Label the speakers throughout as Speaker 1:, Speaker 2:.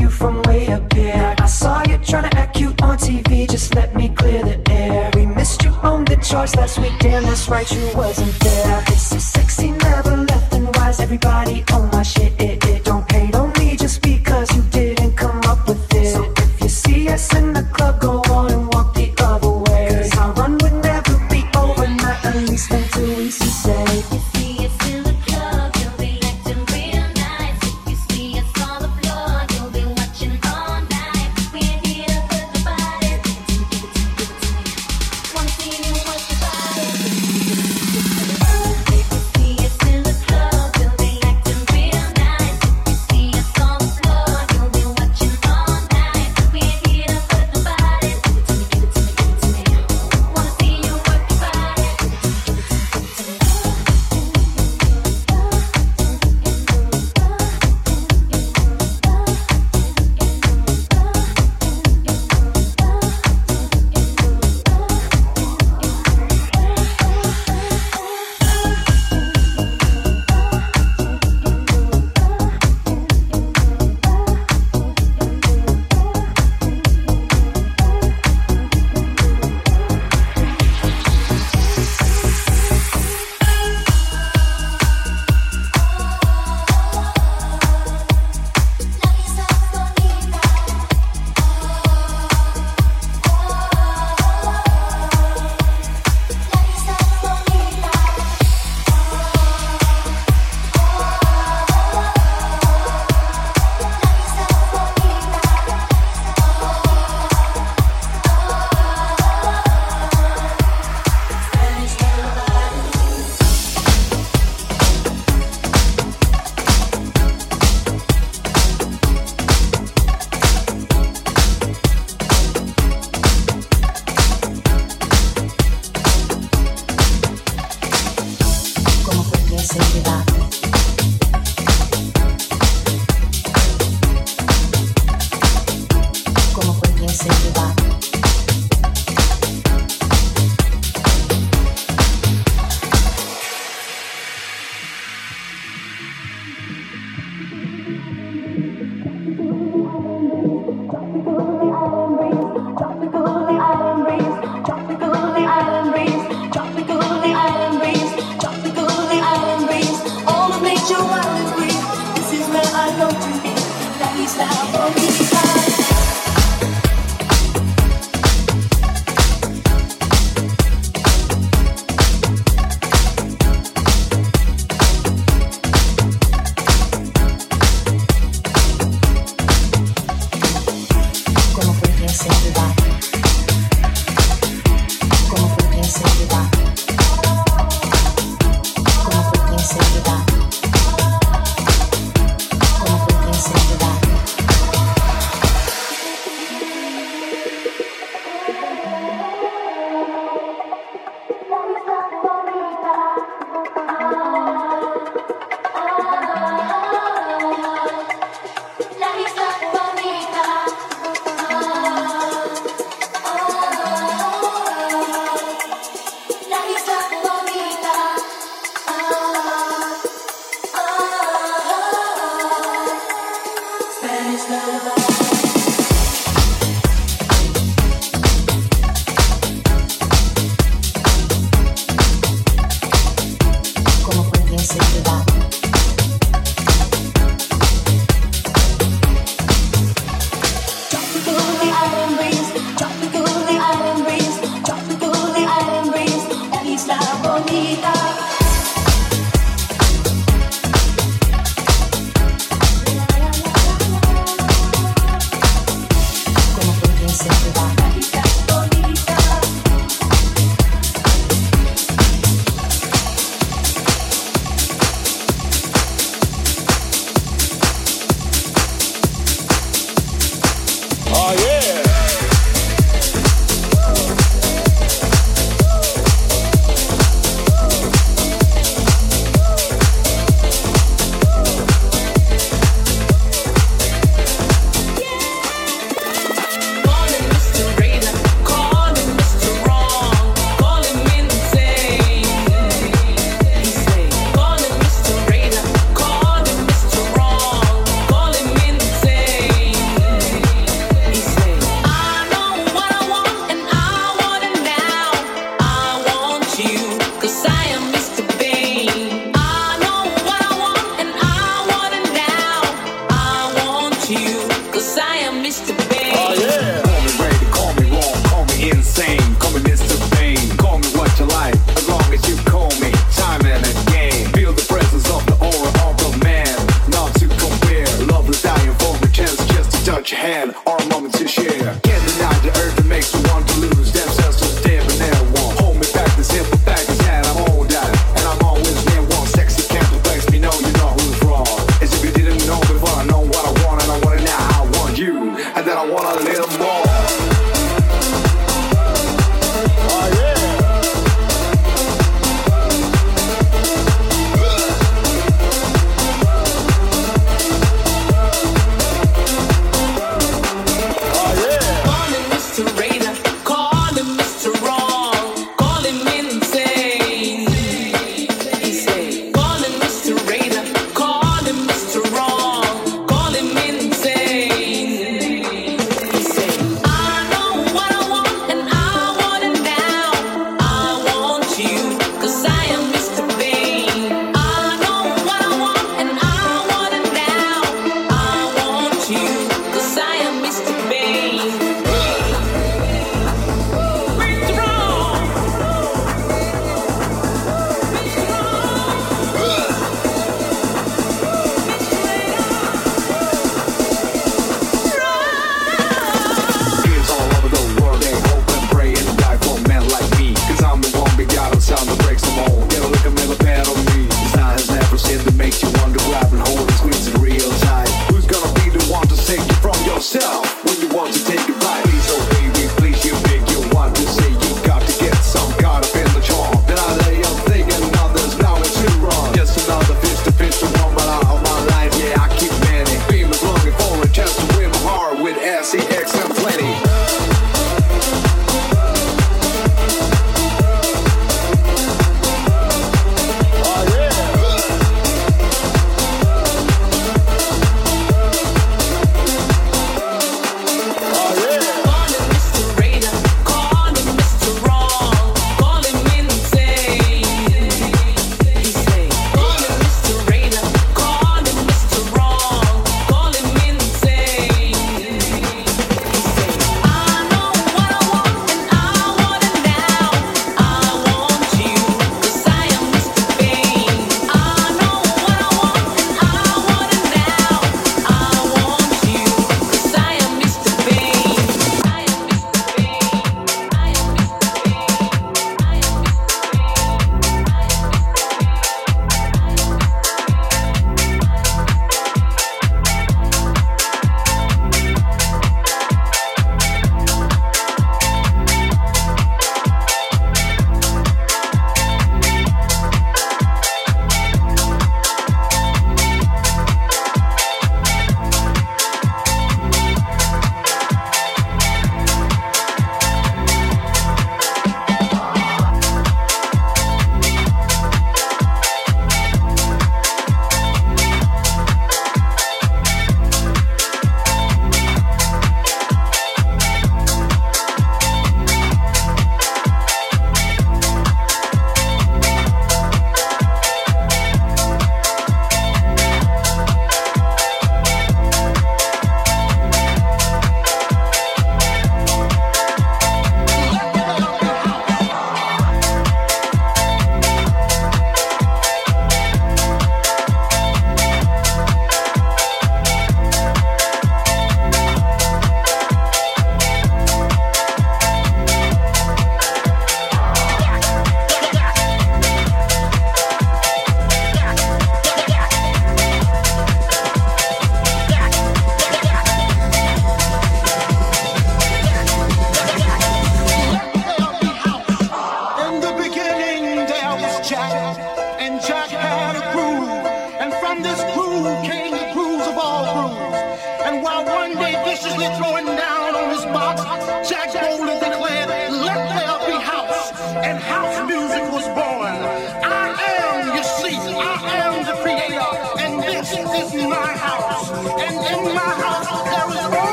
Speaker 1: you from way up here. I saw you trying to act cute on TV, just let me clear the air. We missed you on the charts last week, damn, that's right, you wasn't there. It's is sexy, never left and wise, everybody on my shit, it is.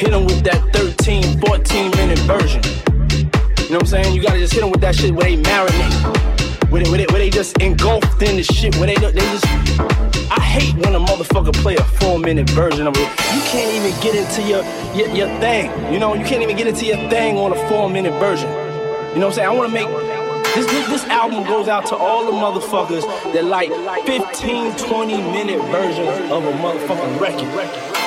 Speaker 1: Hit them with that 13, 14 minute version. You know what I'm saying? You gotta just hit them with that shit where they marinate. Where
Speaker 2: they, where they, where they just engulfed in the shit. Where they, they just. I hate when a motherfucker play a four minute version of it. You can't even get into your, your, your thing. You know, you
Speaker 3: can't even get
Speaker 4: into your thing on a four minute version. You know what I'm saying? I wanna make this, this, this, album goes out to all the motherfuckers that like 15, 20 minute versions of a motherfucking record.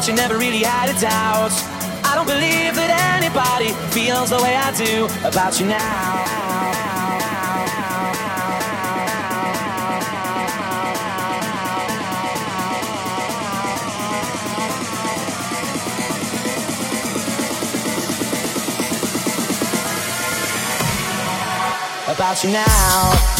Speaker 5: But you never really had a doubt. I don't believe that anybody feels the way I do about you now. About you now.